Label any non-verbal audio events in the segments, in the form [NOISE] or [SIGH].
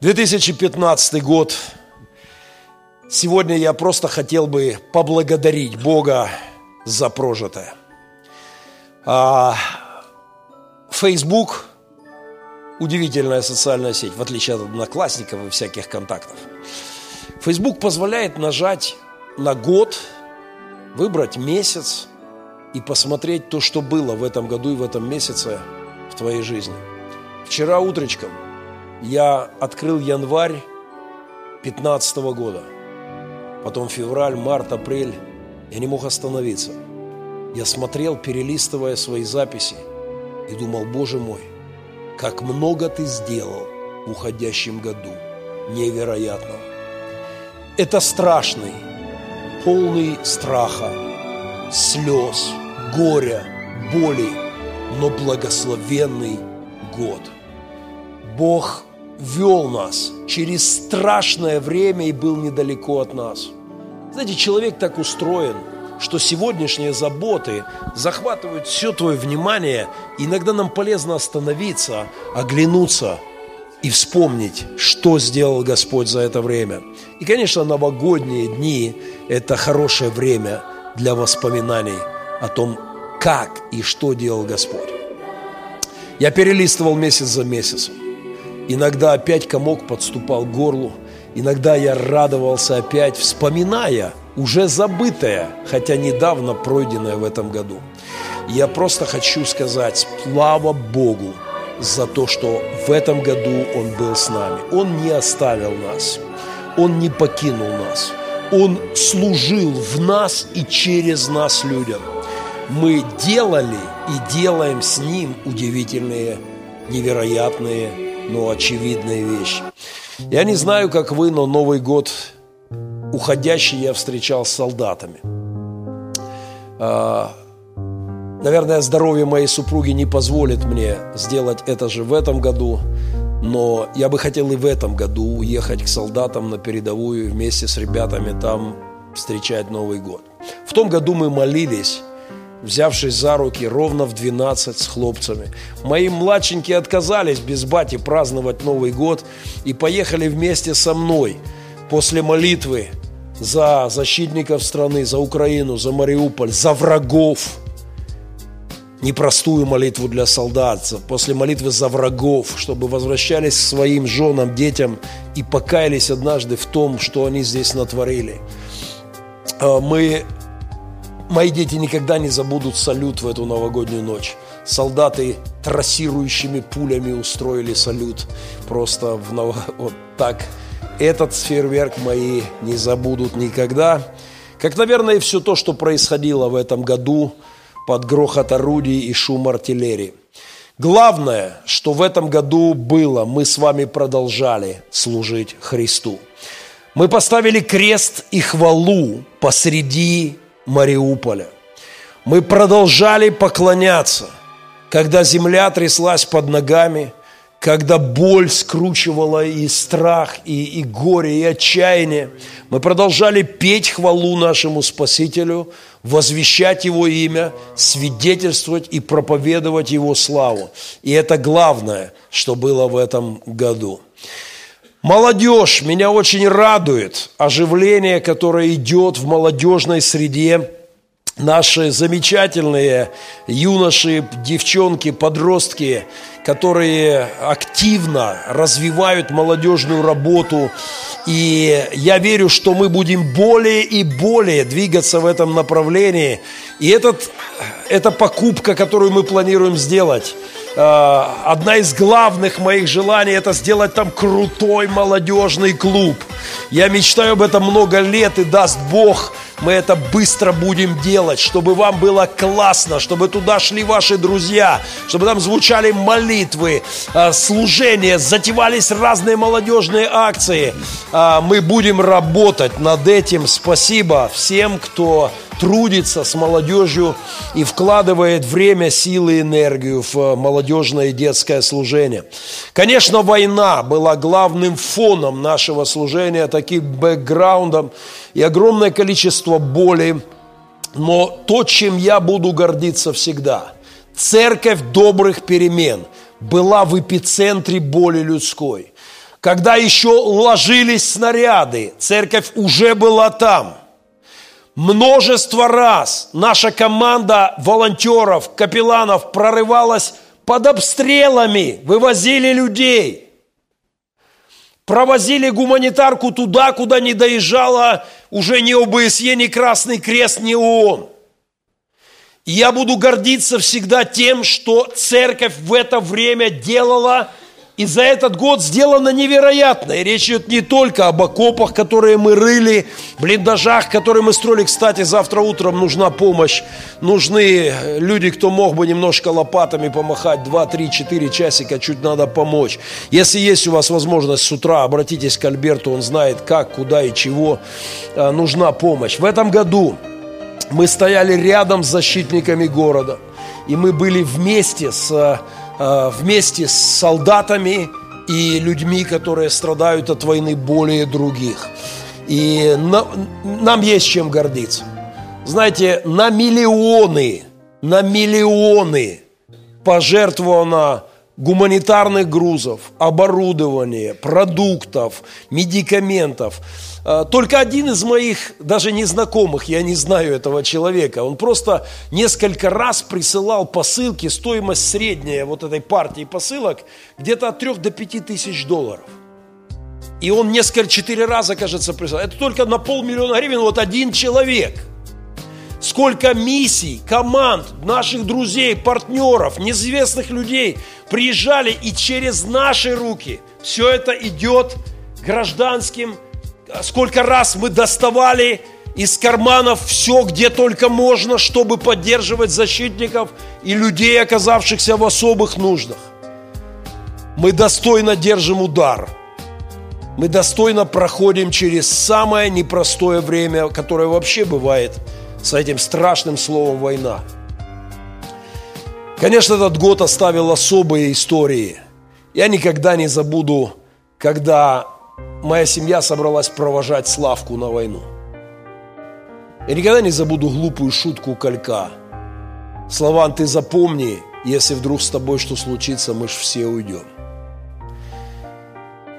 2015 год. Сегодня я просто хотел бы поблагодарить Бога за прожитое. А, Facebook – удивительная социальная сеть, в отличие от одноклассников и всяких контактов. Facebook позволяет нажать на год, выбрать месяц и посмотреть то, что было в этом году и в этом месяце в твоей жизни. Вчера утречком – я открыл январь 15 года, потом февраль, март, апрель. Я не мог остановиться. Я смотрел, перелистывая свои записи, и думал, Боже мой, как много ты сделал в уходящем году. Невероятно. Это страшный, полный страха, слез, горя, боли, но благословенный год. Бог вел нас через страшное время и был недалеко от нас. Знаете, человек так устроен, что сегодняшние заботы захватывают все твое внимание. Иногда нам полезно остановиться, оглянуться и вспомнить, что сделал Господь за это время. И, конечно, новогодние дни – это хорошее время для воспоминаний о том, как и что делал Господь. Я перелистывал месяц за месяцем. Иногда опять комок подступал к горлу, иногда я радовался опять, вспоминая уже забытое, хотя недавно пройденное в этом году. Я просто хочу сказать слава Богу за то, что в этом году Он был с нами. Он не оставил нас, Он не покинул нас, Он служил в нас и через нас людям. Мы делали и делаем с Ним удивительные, невероятные но очевидные вещи. Я не знаю, как вы, но Новый год уходящий я встречал с солдатами. А, наверное, здоровье моей супруги не позволит мне сделать это же в этом году, но я бы хотел и в этом году уехать к солдатам на передовую и вместе с ребятами там встречать Новый год. В том году мы молились взявшись за руки ровно в 12 с хлопцами. Мои младшенькие отказались без бати праздновать Новый год и поехали вместе со мной после молитвы за защитников страны, за Украину, за Мариуполь, за врагов. Непростую молитву для солдат, после молитвы за врагов, чтобы возвращались к своим женам, детям и покаялись однажды в том, что они здесь натворили. А, мы Мои дети никогда не забудут салют в эту новогоднюю ночь. Солдаты трассирующими пулями устроили салют. Просто в нов... [LAUGHS] вот так. Этот фейерверк мои не забудут никогда. Как, наверное, и все то, что происходило в этом году под грохот орудий и шум артиллерии. Главное, что в этом году было, мы с вами продолжали служить Христу. Мы поставили крест и хвалу посреди Мариуполя. Мы продолжали поклоняться, когда земля тряслась под ногами, когда боль скручивала и страх, и, и горе, и отчаяние. Мы продолжали петь хвалу нашему Спасителю, возвещать Его имя, свидетельствовать и проповедовать Его славу. И это главное, что было в этом году. Молодежь, меня очень радует оживление, которое идет в молодежной среде. Наши замечательные юноши, девчонки, подростки, которые активно развивают молодежную работу. И я верю, что мы будем более и более двигаться в этом направлении. И этот, эта покупка, которую мы планируем сделать – Э, одна из главных моих желаний это сделать там крутой молодежный клуб. Я мечтаю об этом много лет и даст Бог, мы это быстро будем делать, чтобы вам было классно, чтобы туда шли ваши друзья, чтобы там звучали молитвы, э, служения, затевались разные молодежные акции. Э, мы будем работать над этим. Спасибо всем, кто трудится с молодежью и вкладывает время, силы энергию в молодежное и детское служение. Конечно, война была главным фоном нашего служения, таким бэкграундом и огромное количество боли. Но то, чем я буду гордиться всегда, церковь добрых перемен была в эпицентре боли людской. Когда еще ложились снаряды, церковь уже была там. Множество раз наша команда волонтеров, капелланов прорывалась под обстрелами, вывозили людей. Провозили гуманитарку туда, куда не доезжала уже ни ОБСЕ, ни Красный Крест, ни ООН. И я буду гордиться всегда тем, что церковь в это время делала – и за этот год сделано невероятное. Речь идет не только об окопах, которые мы рыли, блиндажах, которые мы строили. Кстати, завтра утром нужна помощь. Нужны люди, кто мог бы немножко лопатами помахать 2, 3, 4 часика, чуть надо помочь. Если есть у вас возможность с утра, обратитесь к Альберту, он знает как, куда и чего а, нужна помощь. В этом году мы стояли рядом с защитниками города. И мы были вместе с Э, вместе с солдатами и людьми, которые страдают от войны более других. И нам есть чем гордиться. Знаете, на миллионы, на миллионы пожертвовано гуманитарных грузов, оборудования, продуктов, медикаментов. А, только один из моих, даже незнакомых, я не знаю этого человека, он просто несколько раз присылал посылки, стоимость средняя вот этой партии посылок где-то от 3 до 5 тысяч долларов. И он несколько, четыре раза, кажется, присылал. Это только на полмиллиона гривен вот один человек – сколько миссий, команд, наших друзей, партнеров, неизвестных людей приезжали, и через наши руки все это идет гражданским. Сколько раз мы доставали из карманов все, где только можно, чтобы поддерживать защитников и людей, оказавшихся в особых нуждах. Мы достойно держим удар. Мы достойно проходим через самое непростое время, которое вообще бывает с этим страшным словом «война». Конечно, этот год оставил особые истории. Я никогда не забуду, когда моя семья собралась провожать Славку на войну. Я никогда не забуду глупую шутку Калька. Слован, ты запомни, если вдруг с тобой что случится, мы ж все уйдем.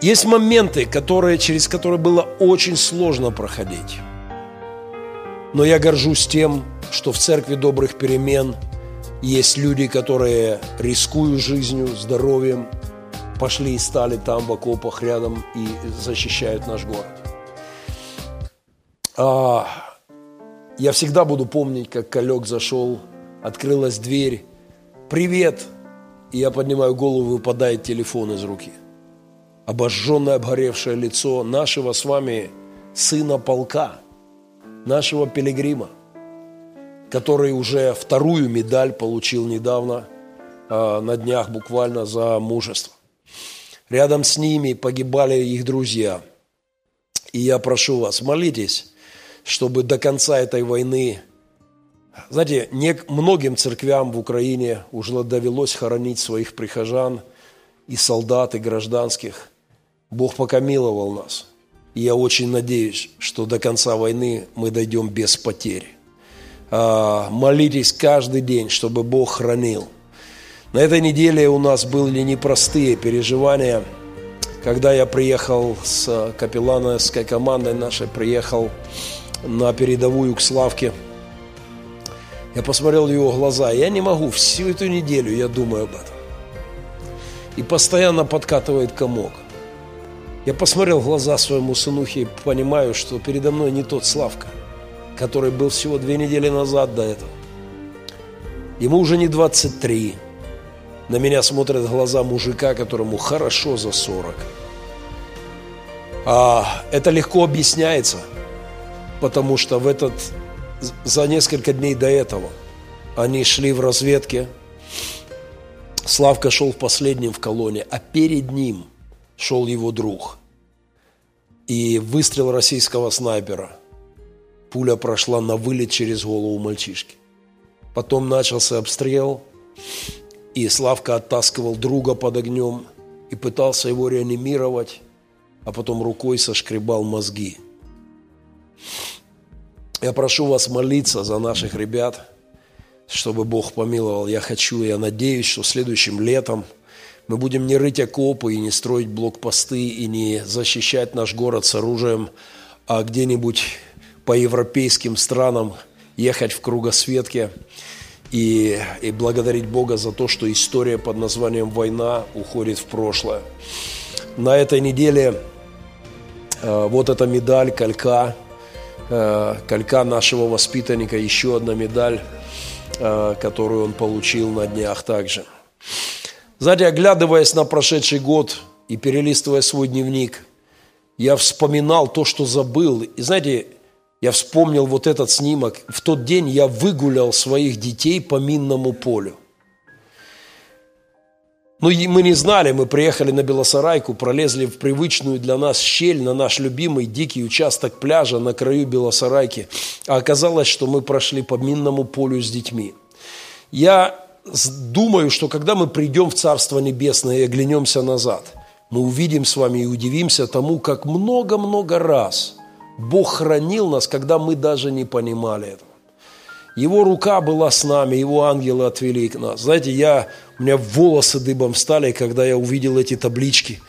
Есть моменты, которые, через которые было очень сложно проходить. Но я горжусь тем, что в Церкви Добрых Перемен – есть люди, которые рискуют жизнью, здоровьем, пошли и стали там в окопах рядом и защищают наш город. А, я всегда буду помнить, как колек зашел, открылась дверь. «Привет!» И я поднимаю голову, выпадает телефон из руки. Обожженное, обгоревшее лицо нашего с вами сына полка, нашего пилигрима – который уже вторую медаль получил недавно, а, на днях буквально за мужество. Рядом с ними погибали их друзья. И я прошу вас, молитесь, чтобы до конца этой войны, знаете, не, многим церквям в Украине уже довелось хоронить своих прихожан и солдат, и гражданских. Бог пока миловал нас. И я очень надеюсь, что до конца войны мы дойдем без потерь. А, молитесь каждый день, чтобы Бог хранил. На этой неделе у нас были непростые переживания. Когда я приехал с капеллановской командой нашей, приехал на передовую к Славке, я посмотрел в его глаза. Я не могу, всю эту неделю я думаю об этом. И постоянно подкатывает комок. Я посмотрел в глаза своему сынухе и понимаю, что передо мной не тот Славка – который был всего две недели назад до этого. Ему уже не 23. На меня смотрят глаза мужика, которому хорошо за 40. А это легко объясняется, потому что в этот, за несколько дней до этого они шли в разведке. Славка шел в последнем в колонне, а перед ним шел его друг. И выстрел российского снайпера – Пуля прошла на вылет через голову мальчишки. Потом начался обстрел, и Славка оттаскивал друга под огнем и пытался его реанимировать, а потом рукой сошкребал мозги. Я прошу вас молиться за наших ребят, чтобы Бог помиловал. Я хочу, я надеюсь, что следующим летом Мы будем не рыть окопы и не строить блокпосты и не защищать наш город с оружием, а где-нибудь по европейским странам ехать в кругосветке и, и благодарить Бога за то, что история под названием «Война» уходит в прошлое. На этой неделе э, вот эта медаль, колька, э, колька нашего воспитанника, еще одна медаль, э, которую он получил на днях также. Знаете, оглядываясь на прошедший год и перелистывая свой дневник, я вспоминал то, что забыл. И знаете, я вспомнил вот этот снимок. В тот день я выгулял своих детей по минному полю. Ну, мы не знали, мы приехали на Белосарайку, пролезли в привычную для нас щель на наш любимый дикий участок пляжа на краю Белосарайки. А оказалось, что мы прошли по минному полю с детьми. Я думаю, что когда мы придем в Царство Небесное и оглянемся назад, мы увидим с вами и удивимся тому, как много-много раз – Бог хранил нас, когда мы даже не понимали этого. Его рука была с нами, его ангелы отвели к нас. Знаете, я, у меня волосы дыбом стали, когда я увидел эти таблички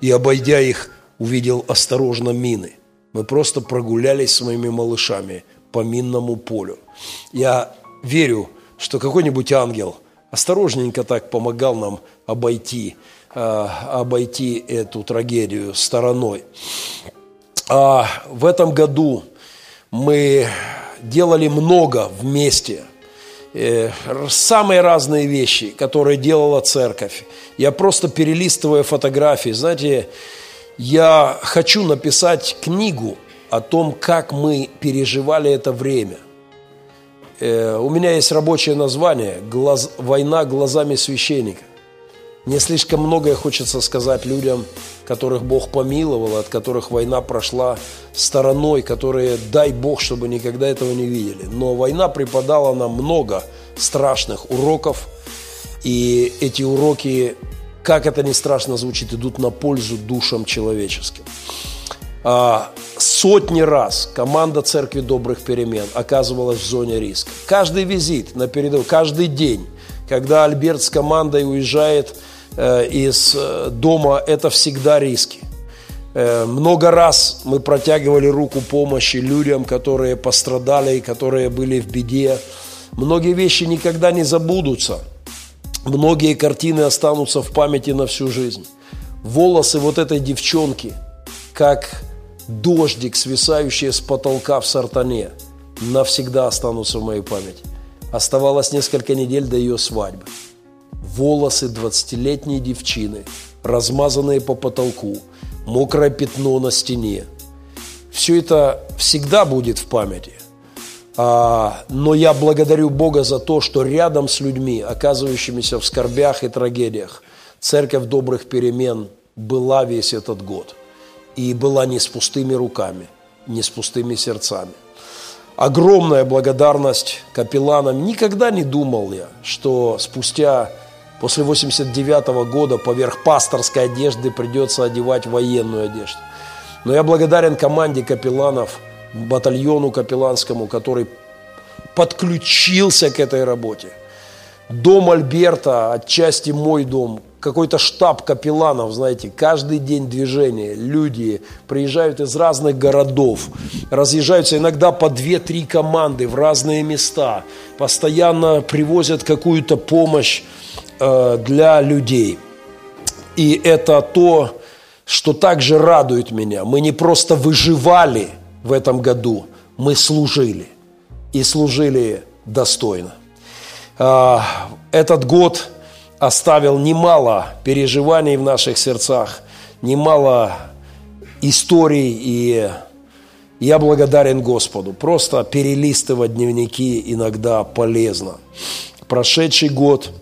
и, обойдя их, увидел осторожно мины. Мы просто прогулялись с моими малышами по минному полю. Я верю, что какой-нибудь ангел осторожненько так помогал нам обойти, э, обойти эту трагедию стороной. А в этом году мы делали много вместе. Э, самые разные вещи, которые делала церковь. Я просто перелистывая фотографии, знаете, я хочу написать книгу о том, как мы переживали это время. Э, у меня есть рабочее название «Война глазами священника». Мне слишком многое хочется сказать людям, которых Бог помиловал, от которых война прошла стороной, которые, дай Бог, чтобы никогда этого не видели. Но война преподала нам много страшных уроков, и эти уроки, как это ни страшно звучит, идут на пользу душам человеческим. А, сотни раз команда Церкви Добрых Перемен оказывалась в зоне риска. Каждый визит на передовую, каждый день, когда Альберт с командой уезжает – из э, дома, это всегда риски. Э, много раз мы протягивали руку помощи людям, которые пострадали, которые были в беде. Многие вещи никогда не забудутся. Многие картины останутся в памяти на всю жизнь. Волосы вот этой девчонки, как дождик, свисающий с потолка в сартане, навсегда останутся в моей памяти. Оставалось несколько недель до ее свадьбы волосы двадцатилетней девчины, размазанные по потолку, мокрое пятно на стене. Все это всегда будет в памяти. А, но я благодарю Бога за то, что рядом с людьми, оказывающимися в скорбях и трагедиях, церковь добрых перемен была весь этот год. И была не с пустыми руками, не с пустыми сердцами. Огромная благодарность капелланам. Никогда не думал я, что спустя После 89 -го года поверх пасторской одежды придется одевать военную одежду. Но я благодарен команде капелланов, батальону капелланскому, который подключился к этой работе. Дом Альберта, отчасти мой дом, какой-то штаб капелланов, знаете, каждый день движения, люди приезжают из разных городов, разъезжаются иногда по 2-3 команды в разные места, постоянно привозят какую-то помощь для людей. И это то, что также радует меня. Мы не просто выживали в этом году, мы служили. И служили достойно. Э, этот год оставил немало переживаний в наших сердцах, немало историй, и я благодарен Господу. Просто перелистывать дневники иногда полезно. Прошедший год –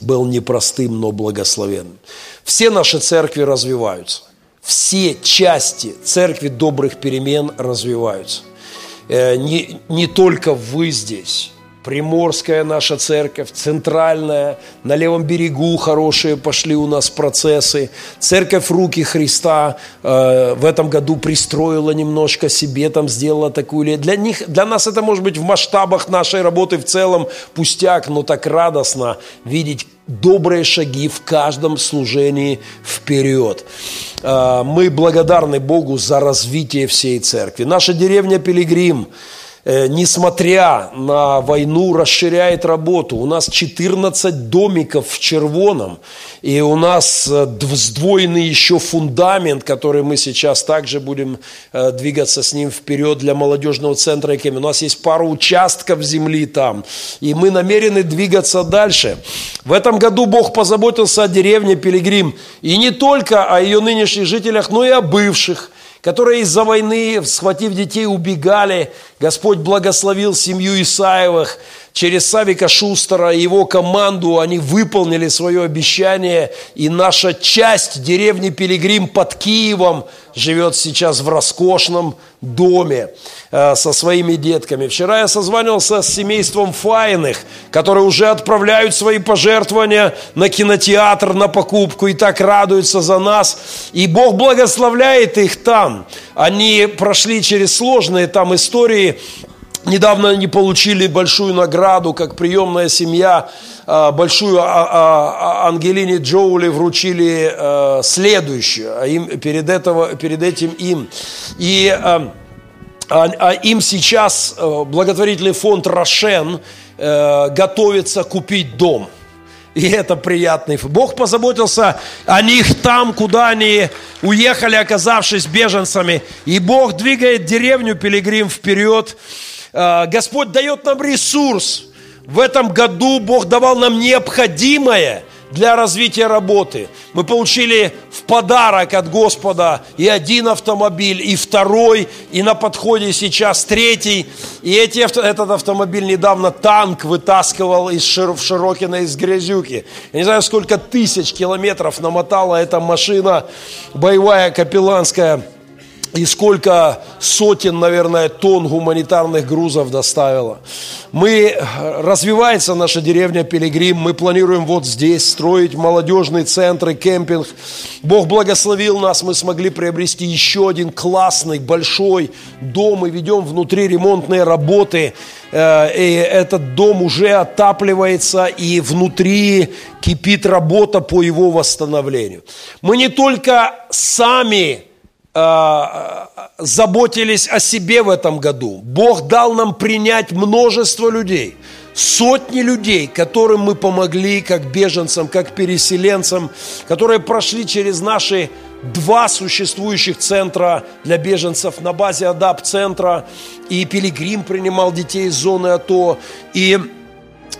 был непростым, но благословенным. Все наши церкви развиваются. Все части церкви добрых перемен развиваются. Э, не, не только вы здесь, Приморская наша церковь, центральная, на левом берегу хорошие пошли у нас процессы. Церковь Руки Христа э, в этом году пристроила немножко себе, там сделала такую... Для, них, для нас это может быть в масштабах нашей работы в целом пустяк, но так радостно видеть добрые шаги в каждом служении вперед. А, мы благодарны Богу за развитие всей церкви. Наша деревня Пилигрим – Э, несмотря на войну, расширяет работу. У нас 14 домиков в Червоном, и у нас э, сдвоенный еще фундамент, который мы сейчас также будем э, двигаться с ним вперед для молодежного центра Экеми. У нас есть пару участков земли там, и мы намерены двигаться дальше. В этом году Бог позаботился о деревне Пилигрим, и не только о ее нынешних жителях, но и о бывших – которые из-за войны, схватив детей, убегали. Господь благословил семью Исаевых. Через Савика Шустера и его команду они выполнили свое обещание. И наша часть деревни Пилигрим под Киевом живет сейчас в роскошном доме э, со своими детками. Вчера я созванивался с семейством Файных, которые уже отправляют свои пожертвования на кинотеатр, на покупку и так радуются за нас. И Бог благословляет их там. Они прошли через сложные там истории, Недавно они получили большую награду, как приемная семья, э, большую а, а, а, Ангелине Джоули вручили э, следующую, а им, перед, этого, перед этим им. И а им сейчас э, благотворительный фонд «Рошен» готовится купить дом. И это приятный. Бог позаботился о них там, куда они уехали, оказавшись беженцами. И Бог двигает деревню Пилигрим вперед. Э, Господь дает нам ресурс. В этом году Бог давал нам необходимое для развития работы. Мы получили в подарок от Господа и один автомобиль, и второй, и на подходе сейчас третий. И эти, этот автомобиль недавно танк вытаскивал из Шир, в Широкино из Грязюки. Я не знаю, сколько тысяч километров намотала эта машина боевая капелланская и сколько сотен, наверное, тонн гуманитарных грузов доставила. Мы, развивается наша деревня Пилигрим, мы планируем вот здесь строить молодежные центры, кемпинг. Бог благословил нас, мы смогли приобрести еще один классный, большой дом, и ведем внутри ремонтные работы. Э, и этот дом уже отапливается, и внутри кипит работа по его восстановлению. Мы не только сами Э, заботились о себе в этом году. Бог дал нам принять множество людей, сотни людей, которым мы помогли, как беженцам, как переселенцам, которые прошли через наши два существующих центра для беженцев на базе АДАП-центра, и Пилигрим принимал детей из зоны АТО, и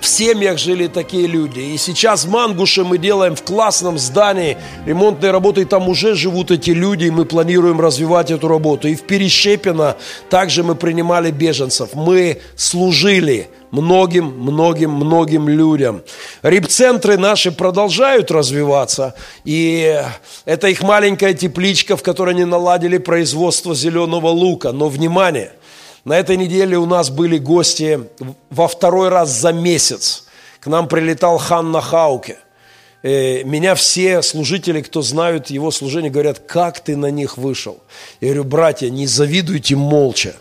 семьях жили такие люди. И сейчас в Мангуше мы делаем в классном здании ремонтные работы, и там уже живут эти люди, и мы планируем развивать эту работу. И в Перещепино также мы принимали беженцев. Мы служили многим, многим, многим людям. Рибцентры наши продолжают развиваться, и это их маленькая тепличка, в которой они наладили производство зеленого лука. Но, внимание, на этой неделе у нас были гости во второй раз за месяц. К нам прилетал Ханна Хауке. Э, меня все служители, кто знают его служение, говорят, как ты на них вышел. Я говорю, братья, не завидуйте молча,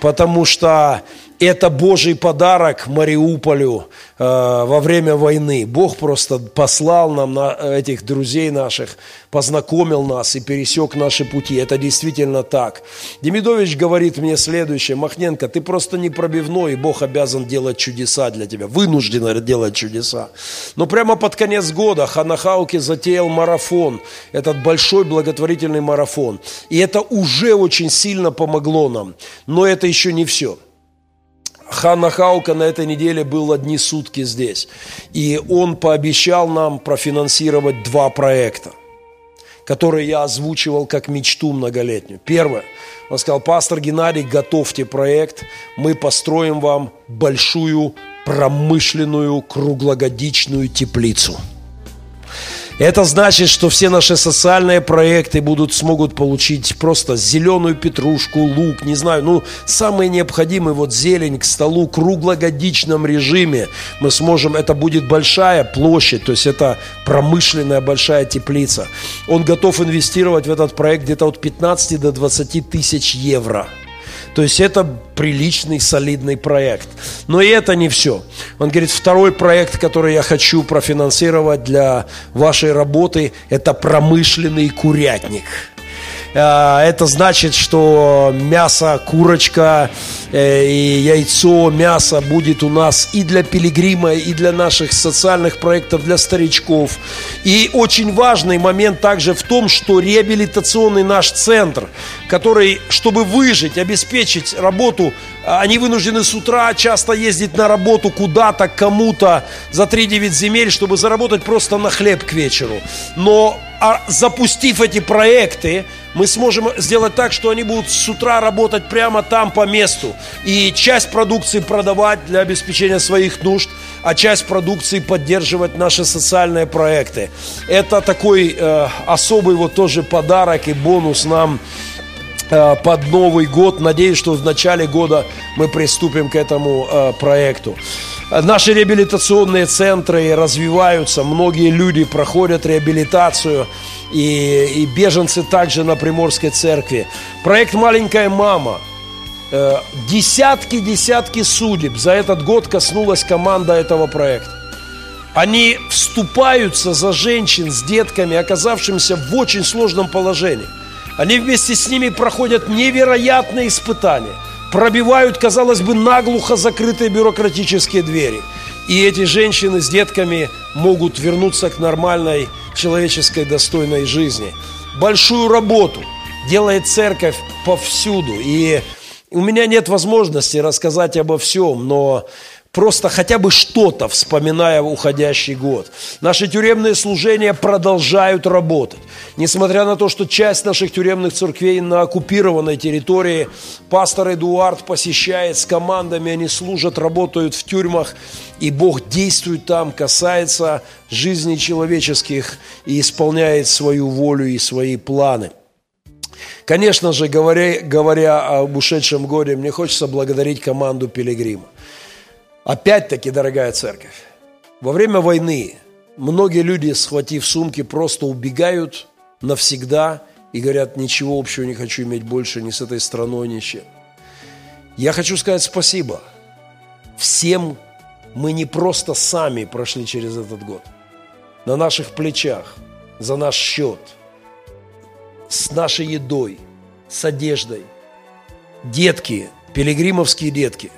потому что это Божий подарок Мариуполю э, во время войны. Бог просто послал нам на этих друзей наших, познакомил нас и пересек наши пути. Это действительно так. Демидович говорит мне следующее. Махненко, ты просто не пробивной, и Бог обязан делать чудеса для тебя. Вынужден делать чудеса. Но прямо под конец года Ханахауки затеял марафон. Этот большой благотворительный марафон. И это уже очень сильно помогло нам. Но это еще не все. Ханна Хаука на этой неделе был одни сутки здесь. И он пообещал нам профинансировать два проекта, которые я озвучивал как мечту многолетнюю. Первое. Он сказал, пастор Геннадий, готовьте проект, мы построим вам большую промышленную круглогодичную теплицу – это значит, что все наши социальные проекты будут, смогут получить просто зеленую петрушку, лук, не знаю, ну, самые необходимые, вот зелень к столу, круглогодичном режиме. Мы сможем, это будет большая площадь, то есть это промышленная большая теплица. Он готов инвестировать в этот проект где-то от 15 до 20 тысяч евро. То есть это приличный, солидный проект. Но и это не все. Он говорит, второй проект, который я хочу профинансировать для вашей работы, это промышленный курятник. А, это значит, что мясо, курочка э, и яйцо, мясо будет у нас и для пилигрима, и для наших социальных проектов, для старичков. И очень важный момент также в том, что реабилитационный наш центр, который, чтобы выжить, обеспечить работу, а, они вынуждены с утра часто ездить на работу куда-то, кому-то за 3-9 земель, чтобы заработать просто на хлеб к вечеру. Но а, запустив эти проекты, мы сможем сделать так, что они будут с утра работать прямо там по месту. И часть продукции продавать для обеспечения своих нужд, а часть продукции поддерживать наши социальные проекты. Это такой э, особый вот тоже подарок и бонус нам под Новый год. Надеюсь, что в начале года мы приступим к этому э, проекту. Наши реабилитационные центры развиваются, многие люди проходят реабилитацию и, и беженцы также на Приморской церкви. Проект «Маленькая мама». Десятки-десятки э, судеб за этот год коснулась команда этого проекта. Они вступаются за женщин с детками, оказавшимися в очень сложном положении. Они вместе с ними проходят невероятные испытания, пробивают, казалось бы, наглухо закрытые бюрократические двери. И эти женщины с детками могут вернуться к нормальной человеческой достойной жизни. Большую работу делает церковь повсюду. И у меня нет возможности рассказать обо всем, но просто хотя бы что-то, вспоминая уходящий год. Наши тюремные служения продолжают работать. Несмотря на то, что часть наших тюремных церквей на оккупированной территории, пастор Эдуард посещает с командами, они служат, работают в тюрьмах, и Бог действует там, касается жизни человеческих и исполняет свою волю и свои планы. Конечно же, говоря, говоря об ушедшем годе, мне хочется благодарить команду Пилигрима. Опять-таки, дорогая церковь, во время войны многие люди, схватив сумки, просто убегают навсегда и говорят, ничего общего не хочу иметь больше ни с этой страной, ни с чем. Я хочу сказать спасибо всем. Мы не просто сами прошли через этот год. На наших плечах, за наш счет, с нашей едой, с одеждой. Детки, пилигримовские детки,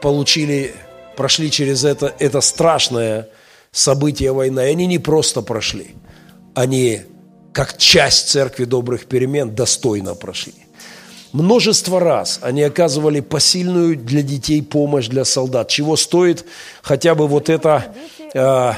получили прошли через это, это страшное событие войны. И они не просто прошли, они как часть церкви добрых перемен достойно прошли. Множество раз они оказывали посильную для детей помощь для солдат, чего стоит хотя бы вот эта э,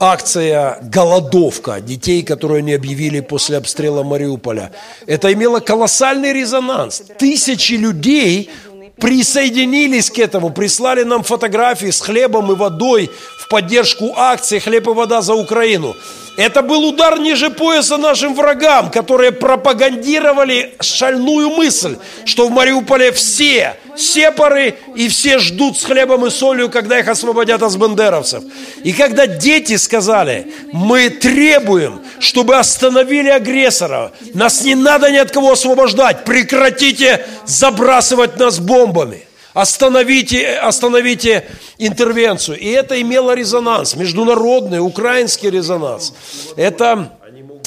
акция «Голодовка» детей, которую они объявили после обстрела Мариуполя. Это имело колоссальный резонанс. Тысячи людей присоединились к этому, прислали нам фотографии с хлебом и водой поддержку акции «Хлеб и вода за Украину». Это был удар ниже пояса нашим врагам, которые пропагандировали шальную мысль, что в Мариуполе все сепары и все ждут с хлебом и солью, когда их освободят от бандеровцев. И когда дети сказали, мы требуем, чтобы остановили агрессора, нас не надо ни от кого освобождать, прекратите забрасывать нас бомбами. Остановите, остановите интервенцию. И это имело резонанс, международный, украинский резонанс. Это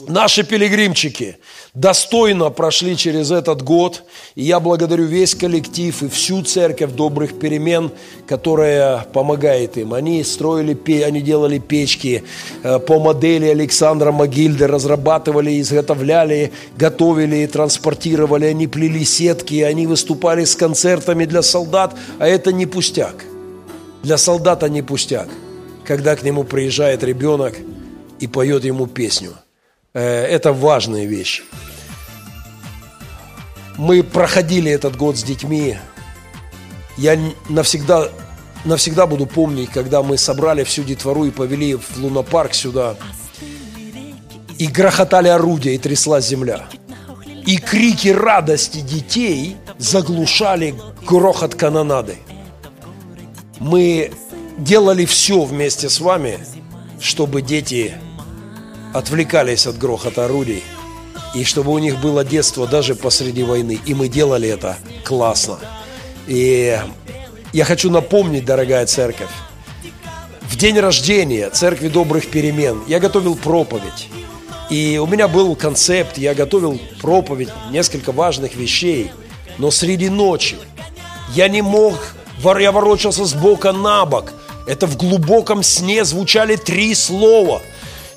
наши пилигримчики достойно прошли через этот год. И я благодарю весь коллектив и всю церковь добрых перемен, которая помогает им. Они строили, они делали печки э, по модели Александра Могильды, разрабатывали, изготовляли, готовили, транспортировали. Они плели сетки, они выступали с концертами для солдат. А это не пустяк. Для солдата не пустяк, когда к нему приезжает ребенок и поет ему песню – это важные вещи. Мы проходили этот год с детьми. Я навсегда, навсегда буду помнить, когда мы собрали всю детвору и повели в лунопарк сюда. И грохотали орудия, и тряслась земля. И крики радости детей заглушали грохот канонады. Мы делали все вместе с вами, чтобы дети отвлекались от грохота орудий и чтобы у них было детство даже посреди войны. И мы делали это классно. И я хочу напомнить, дорогая церковь, в день рождения Церкви Добрых Перемен я готовил проповедь. И у меня был концепт, я готовил проповедь, несколько важных вещей. Но среди ночи я не мог, я ворочался с бока на бок. Это в глубоком сне звучали три слова.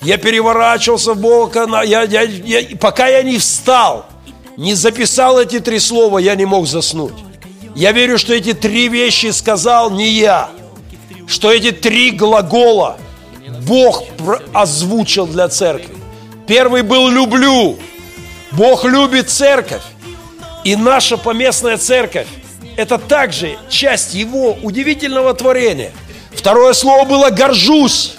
Я переворачивался в на, я, я, я, пока я не встал, не записал эти три слова, я не мог заснуть. Я верю, что эти три вещи сказал не я, что эти три глагола Бог озвучил для церкви. Первый был «люблю». Бог любит церковь. И наша поместная церковь – это также часть Его удивительного творения. Второе слово было «горжусь».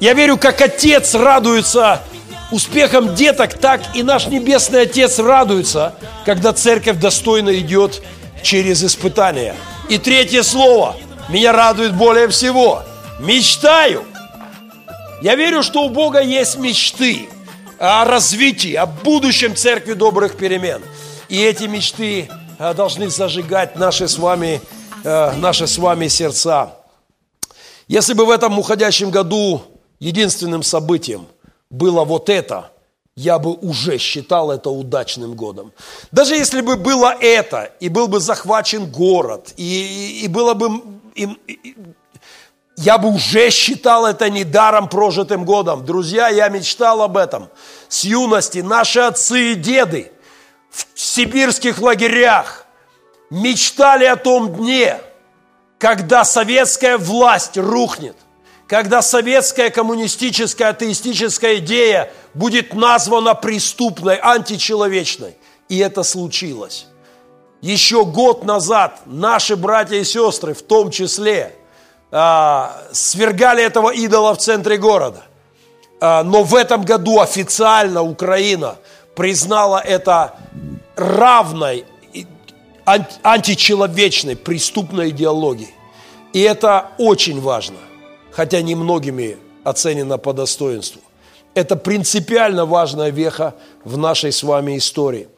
Я верю, как Отец радуется успехом деток, так и наш Небесный Отец радуется, когда церковь достойно идет через испытания. И третье слово меня радует более всего. Мечтаю. Я верю, что у Бога есть мечты о развитии, о будущем церкви добрых перемен. И эти мечты э, должны зажигать наши с вами, э, наши с вами сердца. Если бы в этом уходящем году единственным событием было вот это – я бы уже считал это удачным годом. Даже если бы было это, и был бы захвачен город, и, и было бы... И, и, я бы уже считал это недаром прожитым годом. Друзья, я мечтал об этом. С юности наши отцы и деды в сибирских лагерях мечтали о том дне, когда советская власть рухнет когда советская коммунистическая атеистическая идея будет названа преступной, античеловечной. И это случилось. Еще год назад наши братья и сестры, в том числе, а, свергали этого идола в центре города. А, но в этом году официально Украина признала это равной античеловечной преступной идеологией. И это очень важно – хотя немногими оценена по достоинству. Это принципиально важная веха в нашей с вами истории.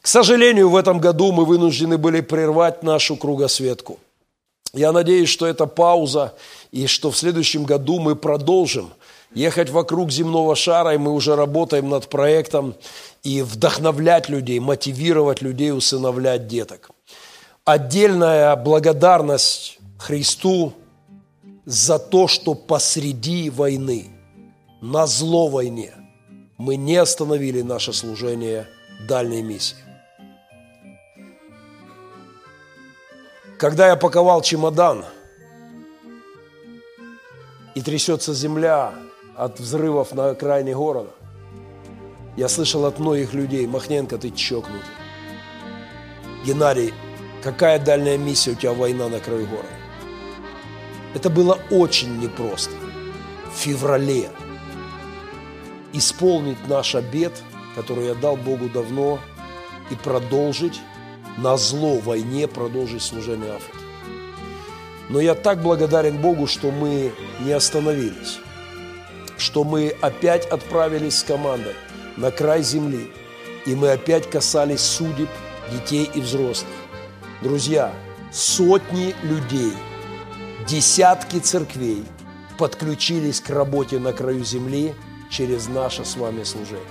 К сожалению, в этом году мы вынуждены были прервать нашу кругосветку. Я надеюсь, что это пауза, и что в следующем году мы продолжим ехать вокруг земного шара, и мы уже работаем над проектом, и вдохновлять людей, мотивировать людей усыновлять деток. Отдельная благодарность Христу за то, что посреди войны, на зло войне, мы не остановили наше служение дальней миссии. Когда я паковал чемодан, и трясется земля от взрывов на окраине города, я слышал от многих людей, Махненко, ты чокнутый. Геннадий, какая дальняя миссия у тебя война на краю города? Это было очень непросто. В феврале исполнить наш обет, который я дал Богу давно, и продолжить на зло войне, продолжить служение Африке. Но я так благодарен Богу, что мы не остановились, что мы опять отправились с командой на край земли, и мы опять касались судеб детей и взрослых. Друзья, сотни людей – десятки церквей подключились к работе на краю земли через наше с вами служение.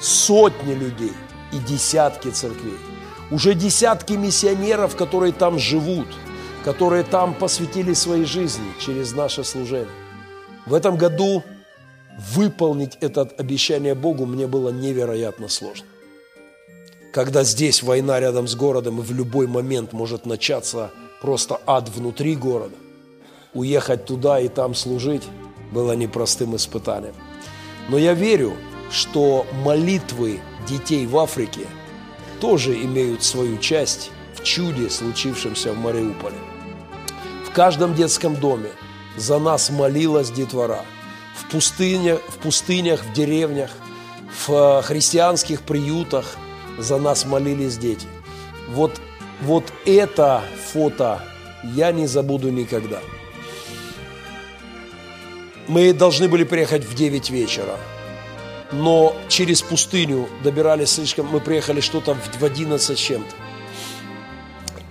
Сотни людей и десятки церквей. Уже десятки миссионеров, которые там живут, которые там посвятили своей жизни через наше служение. В этом году выполнить это обещание Богу мне было невероятно сложно. Когда здесь война рядом с городом, и в любой момент может начаться просто ад внутри города. Уехать туда и там служить было непростым испытанием. Но я верю, что молитвы детей в Африке тоже имеют свою часть в чуде, случившемся в Мариуполе. В каждом детском доме за нас молилась детвора. В пустынях, в, пустынях, в деревнях, в э, христианских приютах за нас молились дети. Вот вот это фото я не забуду никогда. Мы должны были приехать в 9 вечера. но через пустыню добирались слишком, мы приехали что-то в 11 чем-то.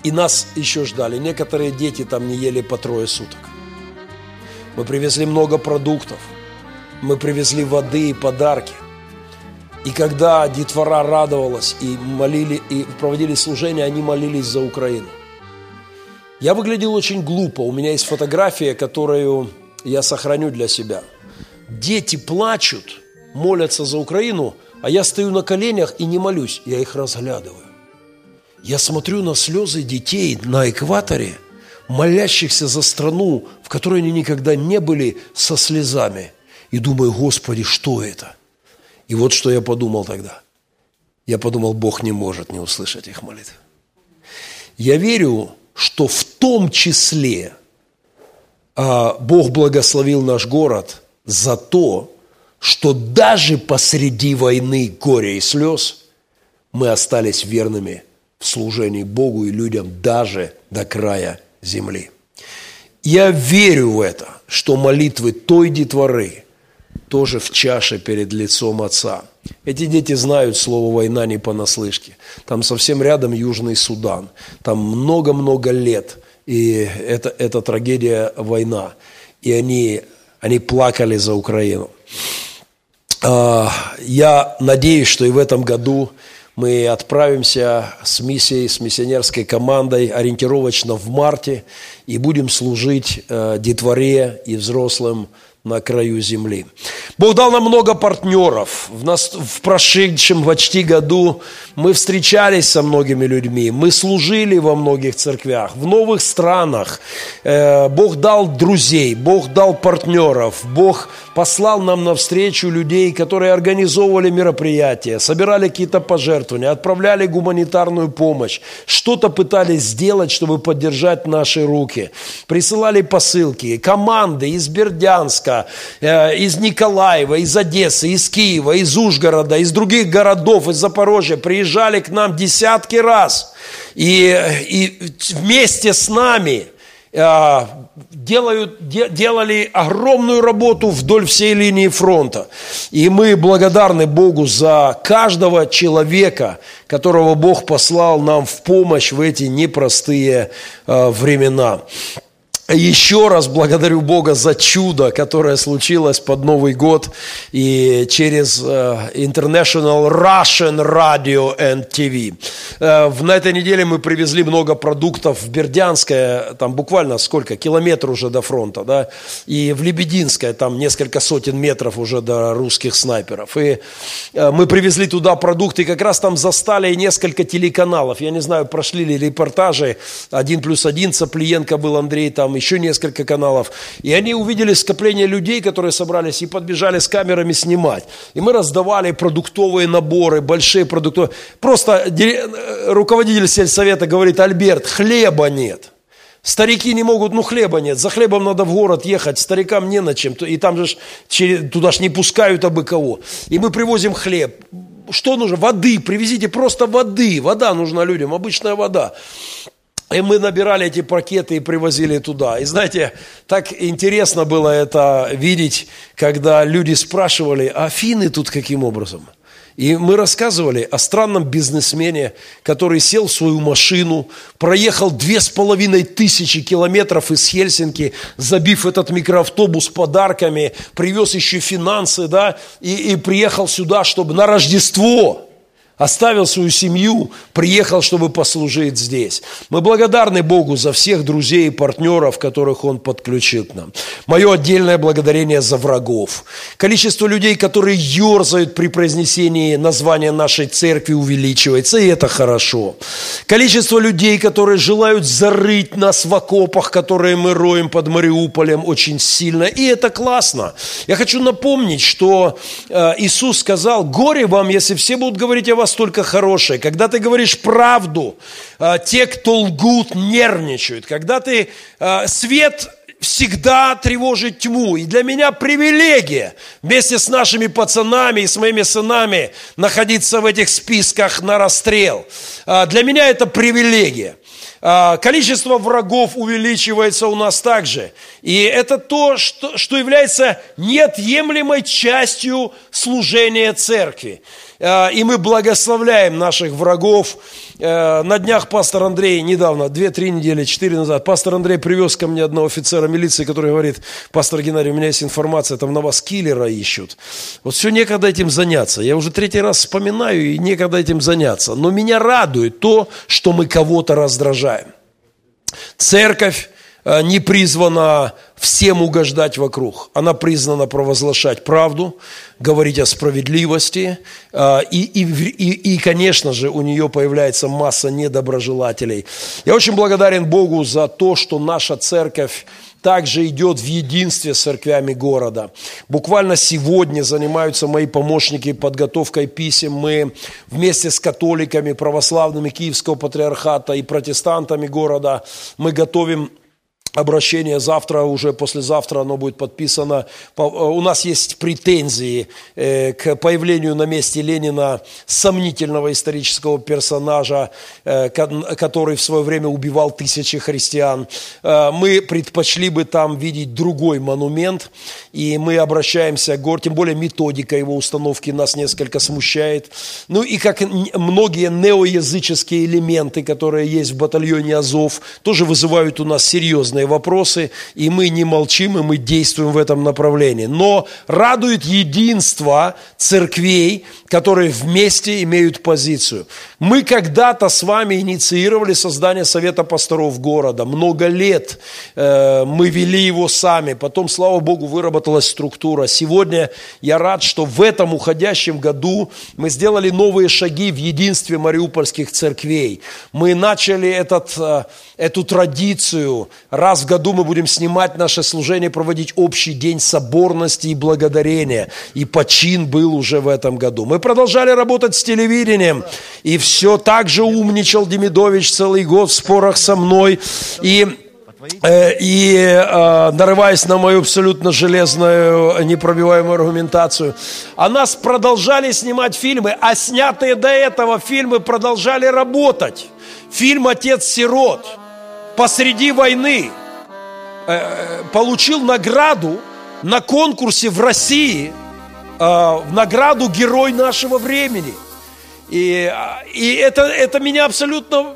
И нас еще ждали. Некоторые дети там не ели по трое суток. Мы привезли много продуктов. Мы привезли воды и подарки. И когда детвора радовалась и молили, и проводили служение, они молились за Украину. Я выглядел очень глупо. У меня есть фотография, которую я сохраню для себя. Дети плачут, молятся за Украину, а я стою на коленях и не молюсь, я их разглядываю. Я смотрю на слезы детей на экваторе, молящихся за страну, в которой они никогда не были, со слезами. И думаю, Господи, что это? И вот что я подумал тогда. Я подумал, Бог не может не услышать их молитв. Я верю, что в том числе а, Бог благословил наш город за то, что даже посреди войны горя и слез мы остались верными в служении Богу и людям даже до края земли. Я верю в это, что молитвы той детворы тоже в чаше перед лицом Отца. Эти дети знают слово «война» не понаслышке. Там совсем рядом Южный Судан. Там много-много лет. И это, это трагедия война. И они, они плакали за Украину. А, я надеюсь, что и в этом году мы отправимся с миссией, с миссионерской командой ориентировочно в марте и будем служить э, детворе и взрослым на краю земли. Бог дал нам много партнеров. В, нас, в прошедшем почти году мы встречались со многими людьми, мы служили во многих церквях, в новых странах. Э, Бог дал друзей, Бог дал партнеров, Бог послал нам навстречу людей, которые организовывали мероприятия, собирали какие-то пожертвования, отправляли гуманитарную помощь, что-то пытались сделать, чтобы поддержать наши руки. Присылали посылки, команды из Бердянска, Э, из Николаева, из Одессы, из Киева, из Ужгорода, из других городов, из Запорожья приезжали к нам десятки раз. И, и вместе с нами э, делают, делали огромную работу вдоль всей линии фронта. И мы благодарны Богу за каждого человека, которого Бог послал нам в помощь в эти непростые э, времена. Еще раз благодарю Бога за чудо, которое случилось под Новый год и через uh, International Russian Radio and TV. Uh, на этой неделе мы привезли много продуктов в Бердянское, там буквально сколько, километр уже до фронта, да, и в Лебединское, там несколько сотен метров уже до русских снайперов. И uh, мы привезли туда продукты, и как раз там застали несколько телеканалов. Я не знаю, прошли ли репортажи, один плюс один, Цаплиенко был Андрей там, еще несколько каналов. И они увидели скопление людей, которые собрались и подбежали с камерами снимать. И мы раздавали продуктовые наборы, большие продуктовые. Просто руководитель сельсовета говорит, Альберт, хлеба нет. Старики не могут, ну хлеба нет, за хлебом надо в город ехать, старикам не на чем, и там же туда ж не пускают абы кого. И мы привозим хлеб. Что нужно? Воды, привезите просто воды, вода нужна людям, обычная вода. И мы набирали эти пакеты и привозили туда. И знаете, так интересно было это видеть, когда люди спрашивали, а финны тут каким образом? И мы рассказывали о странном бизнесмене, который сел в свою машину, проехал две с половиной тысячи километров из Хельсинки, забив этот микроавтобус подарками, привез еще финансы, да, и, и приехал сюда, чтобы на Рождество Оставил свою семью, приехал, чтобы послужить здесь. Мы благодарны Богу за всех друзей и партнеров, которых Он подключил к нам. Мое отдельное благодарение за врагов. Количество людей, которые ерзают при произнесении названия нашей церкви увеличивается, и это хорошо. Количество людей, которые желают зарыть нас в окопах, которые мы роем под Мариуполем, очень сильно, и это классно. Я хочу напомнить, что э, Иисус сказал, горе вам, если все будут говорить о вас только хорошее. Когда ты говоришь правду, а, те, кто лгут, нервничают. Когда ты а, свет всегда тревожит тьму. И для меня привилегия вместе с нашими пацанами и с моими сынами находиться в этих списках на расстрел. А, для меня это привилегия. Количество врагов увеличивается у нас также. И это то, что, что является неотъемлемой частью служения церкви. А, и мы благословляем наших врагов. А, на днях пастор Андрей, недавно, 2-3 недели, 4 назад, пастор Андрей привез ко мне одного офицера милиции, который говорит, пастор Геннадий, у меня есть информация, там на вас киллера ищут. Вот все некогда этим заняться. Я уже третий раз вспоминаю и некогда этим заняться. Но меня радует то, что мы кого-то раздражаем. Церковь Э, не призвана всем угождать вокруг. Она признана провозглашать правду, говорить о справедливости. Э, и, и, и, и, конечно же, у нее появляется масса недоброжелателей. Я очень благодарен Богу за то, что наша церковь также идет в единстве с церквями города. Буквально сегодня занимаются мои помощники подготовкой писем. Мы вместе с католиками, православными Киевского патриархата и протестантами города, мы готовим обращение завтра, уже послезавтра оно будет подписано. Э, у нас есть претензии э, к появлению на месте Ленина сомнительного исторического персонажа, э, который в свое время убивал тысячи христиан. Мы предпочли бы там видеть другой монумент, и мы обращаемся к гор, тем более методика его установки нас несколько смущает. Ну и как многие неоязыческие элементы, которые есть в батальоне Азов, тоже вызывают у нас серьезные сложные вопросы, и мы не молчим, и мы действуем в этом направлении. Но радует единство церквей, которые вместе имеют позицию. Мы когда-то с вами инициировали создание Совета пасторов города. Много лет э, мы вели его сами. Потом, слава Богу, выработалась структура. Сегодня я рад, что в этом уходящем году мы сделали новые шаги в единстве мариупольских церквей. Мы начали этот, э, эту традицию раз в году мы будем снимать наше служение, проводить общий день соборности и благодарения. И почин был уже в этом году. Мы продолжали работать с телевидением. И все так же умничал Демидович целый год в спорах со мной. И э, и э, нарываясь на мою абсолютно железную, непробиваемую аргументацию. А нас продолжали снимать фильмы, а снятые до этого фильмы продолжали работать. Фильм «Отец-сирот» посреди войны – Э, получил награду на конкурсе в России, э, в награду «Герой нашего времени». И, и это, это меня абсолютно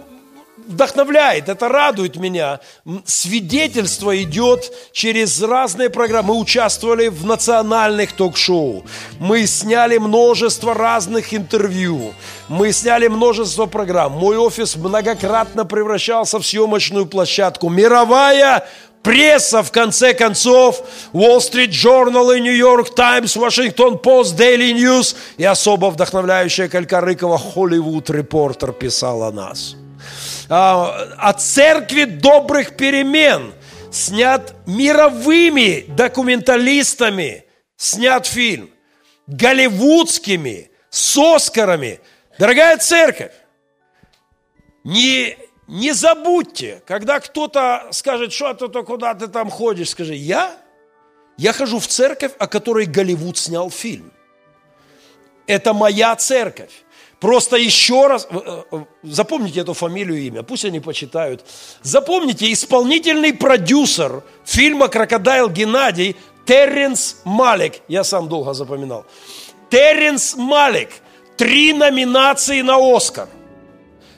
вдохновляет, это радует меня. Свидетельство идет через разные программы. Мы участвовали в национальных ток-шоу. Мы сняли множество разных интервью. Мы сняли множество программ. Мой офис многократно превращался в съемочную площадку. Мировая пресса, в конце концов, Wall Street Journal, New York Times, Washington Post, Daily News и особо вдохновляющая Калька Рыкова Hollywood Reporter писала нас. А, о церкви добрых перемен снят мировыми документалистами, снят фильм, голливудскими, с Оскарами. Дорогая церковь, не не забудьте, когда кто-то скажет, что ты то куда ты там ходишь, скажи, я? Я хожу в церковь, о которой Голливуд снял фильм. Это моя церковь. Просто еще раз, э, э, запомните эту фамилию и имя, пусть они почитают. Запомните, исполнительный продюсер фильма «Крокодайл Геннадий» Терренс Малик. Я сам долго запоминал. Терренс Малик. Три номинации на «Оскар»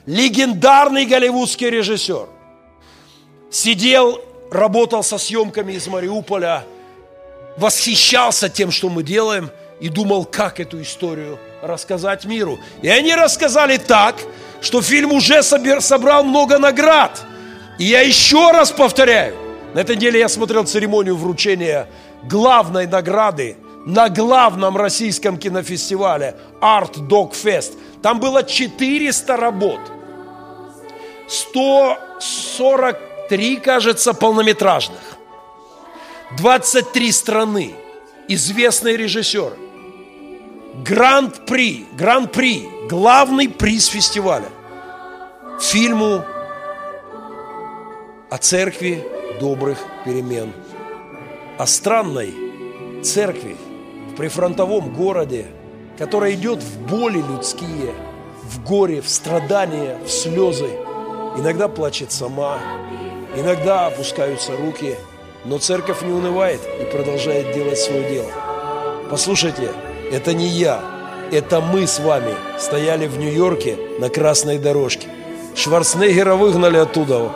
легендарный голливудский режиссер, сидел, работал со съемками из Мариуполя, восхищался тем, что мы делаем, и думал, как эту историю рассказать миру. И они рассказали так, что фильм уже собрал много наград. И я еще раз повторяю, на этой неделе я смотрел церемонию вручения главной награды на главном российском кинофестивале Art Dog Fest. Там было 400 работ. 143, кажется, полнометражных. 23 страны. Известные режиссеры. Гранд-при, гран-при, главный приз фестиваля. Фильму о церкви добрых перемен. О странной церкви в прифронтовом городе, которая идет в боли людские, в горе, в страдания, в слезы, иногда плачет сама, иногда опускаются руки, но церковь не унывает и продолжает делать свое дело. Послушайте, это не я, это мы с вами стояли в Нью-Йорке на красной дорожке. Шварценеггера выгнали оттуда.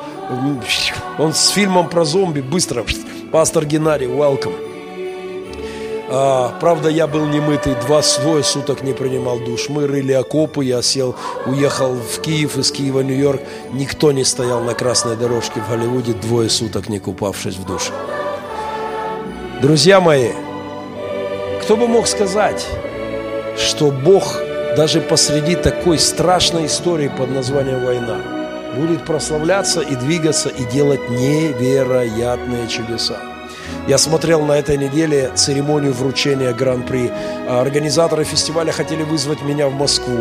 Он с фильмом про зомби быстро. Пастор Геннадий, welcome. А, правда, я был немытый, два двое суток не принимал душ. Мы рыли окопы, я сел, уехал в Киев, из Киева Нью-Йорк. Никто не стоял на красной дорожке в Голливуде, двое суток не купавшись в душе. Друзья мои, кто бы мог сказать, что Бог даже посреди такой страшной истории под названием «Война» будет прославляться и двигаться и делать невероятные чудеса. Я смотрел на этой неделе церемонию вручения Гран-при. Организаторы фестиваля хотели вызвать меня в Москву.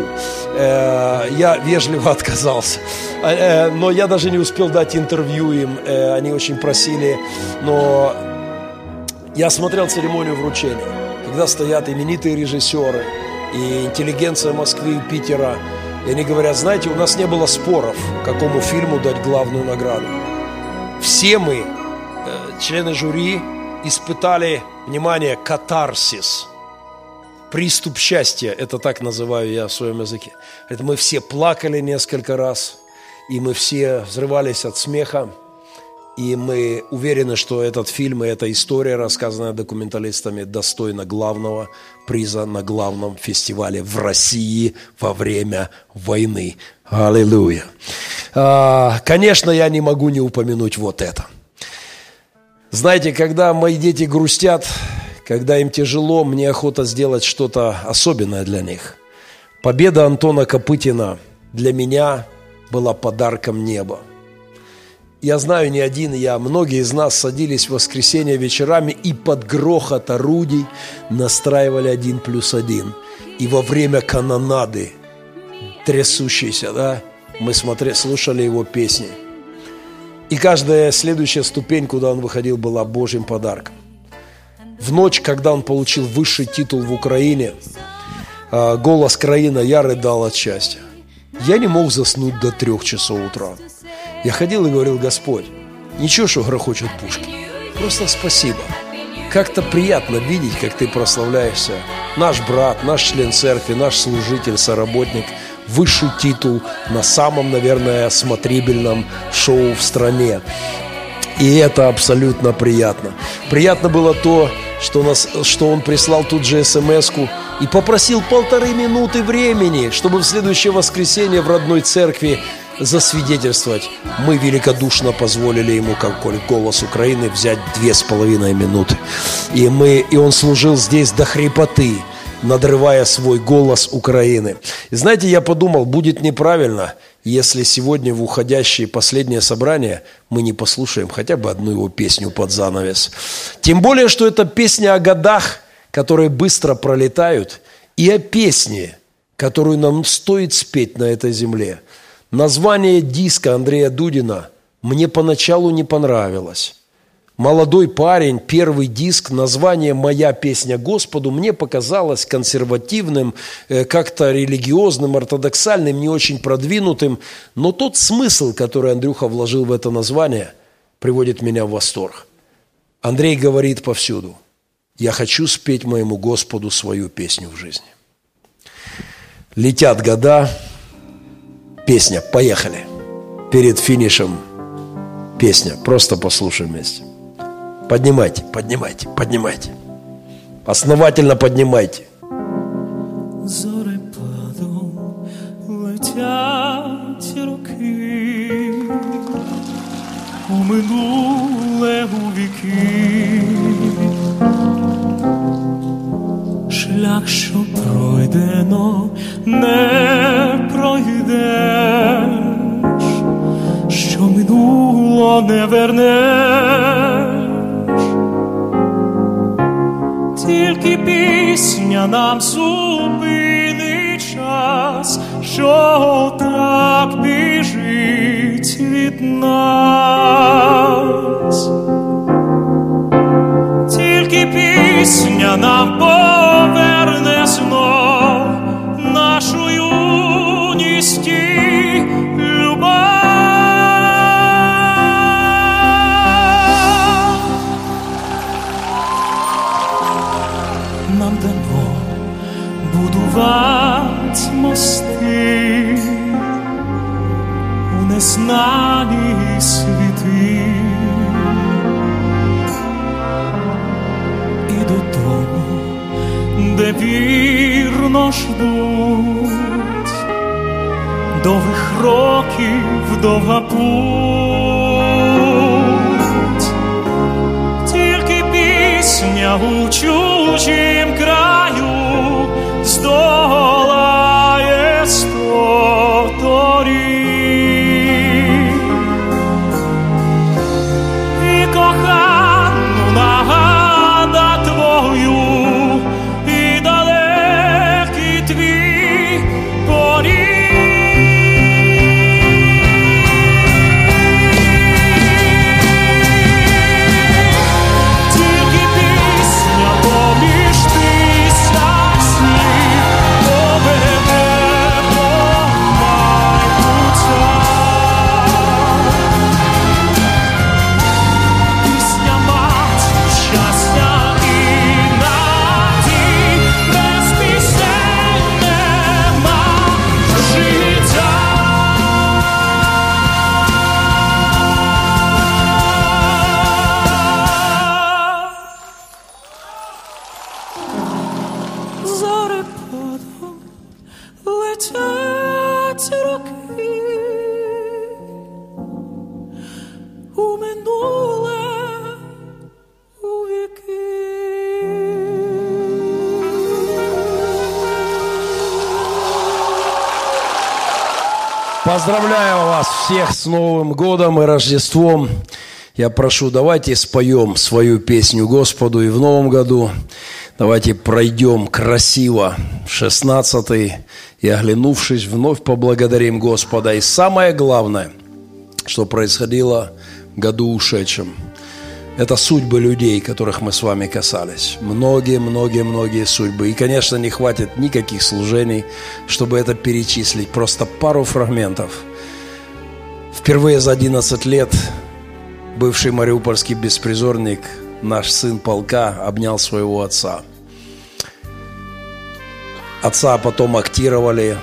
Э, я вежливо [LAUGHS] отказался. Э, но я даже не успел дать интервью им. Э, они очень просили. Но я смотрел церемонию вручения, когда стоят именитые режиссеры и интеллигенция Москвы и Питера. И они говорят, знаете, у нас не было споров, какому фильму дать главную награду. Все мы, члены жюри, испытали, внимание, катарсис. Приступ счастья, это так называю я в своем языке. Это мы все плакали несколько раз, и мы все взрывались от смеха. И мы уверены, что этот фильм и эта история, рассказанная документалистами, достойна главного приза на главном фестивале в России во время войны. Аллилуйя. А, конечно, я не могу не упомянуть вот это. Знаете, когда мои дети грустят, когда им тяжело, мне охота сделать что-то особенное для них. Победа Антона Копытина для меня была подарком неба. Я знаю, не один я, многие из нас садились в воскресенье вечерами и под грохот орудий настраивали один плюс один. И во время канонады, трясущейся, да, мы смотрели, слушали его песни – и каждая следующая ступень, куда он выходил, была Божьим подарком. В ночь, когда он получил высший титул в Украине, а, голос Краина, я рыдал от счастья. Я не мог заснуть до трех часов утра. Я ходил и говорил, Господь, ничего, что грохочут пушки. Просто спасибо. Как-то приятно видеть, как ты прославляешься. Наш брат, наш член церкви, наш служитель, соработник – высший титул на самом, наверное, смотрибельном шоу в стране. И это абсолютно приятно. Приятно было то, что, нас, что он прислал тут же смс и попросил полторы минуты времени, чтобы в следующее воскресенье в родной церкви засвидетельствовать. Мы великодушно позволили ему, как голос Украины, взять две с половиной минуты. И, мы, и он служил здесь до хрипоты надрывая свой голос Украины. И знаете, я подумал, будет неправильно, если сегодня в уходящее последнее собрание мы не послушаем хотя бы одну его песню под занавес. Тем более, что это песня о годах, которые быстро пролетают, и о песне, которую нам стоит спеть на этой земле. Название диска Андрея Дудина мне поначалу не понравилось молодой парень, первый диск, название «Моя песня Господу» мне показалось консервативным, э, как-то религиозным, ортодоксальным, не очень продвинутым. Но тот смысл, который Андрюха вложил в это название, приводит меня в восторг. Андрей говорит повсюду, «Я хочу спеть моему Господу свою песню в жизни». Летят года, песня, поехали. Перед финишем песня, просто послушаем вместе. Поднимайте, поднимайте, поднимайте. Основательно поднимайте. Зорепадом летять роки у минуле у. Шлях, що пройдено, не пройдеш, що минуло не вернеш. тільки пісня нам зупинить час, що так біжить від нас, тільки пісня пісня нам поверне знов нашу юність і. Нам дано будувати мости у незнанні. Вірно ждуть, довгих років довга путь, тільки пісня у чужім краю Поздравляю вас всех с Новым годом и Рождеством. Я прошу, давайте споем свою песню Господу и в Новом году. Давайте пройдем красиво 16 и, оглянувшись, вновь поблагодарим Господа. И самое главное, что происходило в году ушедшем – это судьбы людей, которых мы с вами касались. Многие, многие, многие судьбы. И, конечно, не хватит никаких служений, чтобы это перечислить. Просто пару фрагментов. Впервые за 11 лет бывший мариупольский беспризорник, наш сын полка, обнял своего отца. Отца потом актировали,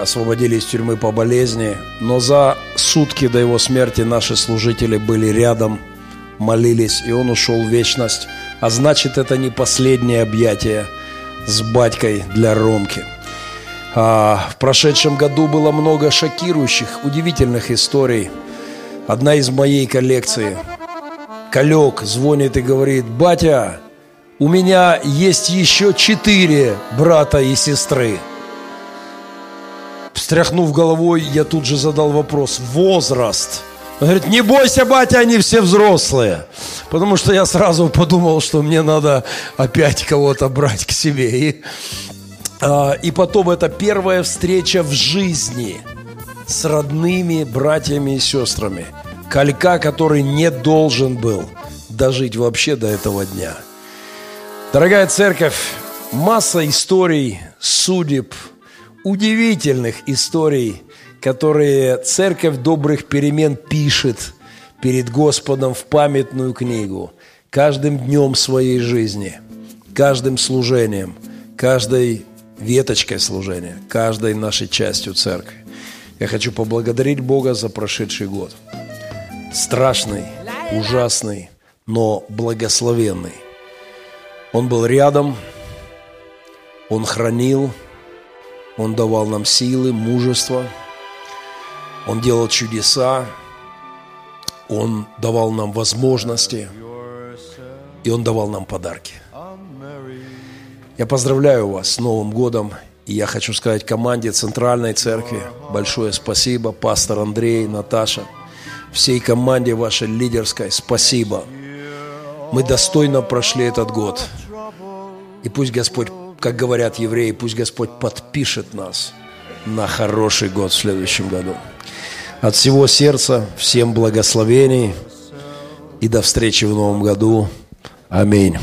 освободили из тюрьмы по болезни, но за сутки до его смерти наши служители были рядом – молились, и он ушел в вечность. А значит, это не последнее объятие с батькой для Ромки. А, в прошедшем году было много шокирующих, удивительных историй. Одна из моей коллекции. Колек звонит и говорит, батя, у меня есть еще четыре брата и сестры. Встряхнув головой, я тут же задал вопрос. Возраст – он говорит, не бойся, батя, они все взрослые. Потому что я сразу подумал, что мне надо опять кого-то брать к себе. И, а, и потом это первая встреча в жизни с родными братьями и сестрами. Калька, который не должен был дожить вообще до этого дня. Дорогая церковь, масса историй, судеб, удивительных историй – которые церковь добрых перемен пишет перед Господом в памятную книгу каждым днем своей жизни, каждым служением, каждой веточкой служения, каждой нашей частью церкви. Я хочу поблагодарить Бога за прошедший год. Страшный, ужасный, но благословенный. Он был рядом, Он хранил, Он давал нам силы, мужество – он делал чудеса, Он давал нам возможности, и Он давал нам подарки. Я поздравляю вас с Новым годом, и я хочу сказать команде Центральной Церкви большое спасибо, пастор Андрей, Наташа, всей команде вашей лидерской спасибо. Мы достойно прошли этот год. И пусть Господь, как говорят евреи, пусть Господь подпишет нас на хороший год в следующем году. От всего сердца всем благословений и до встречи в новом году. Аминь.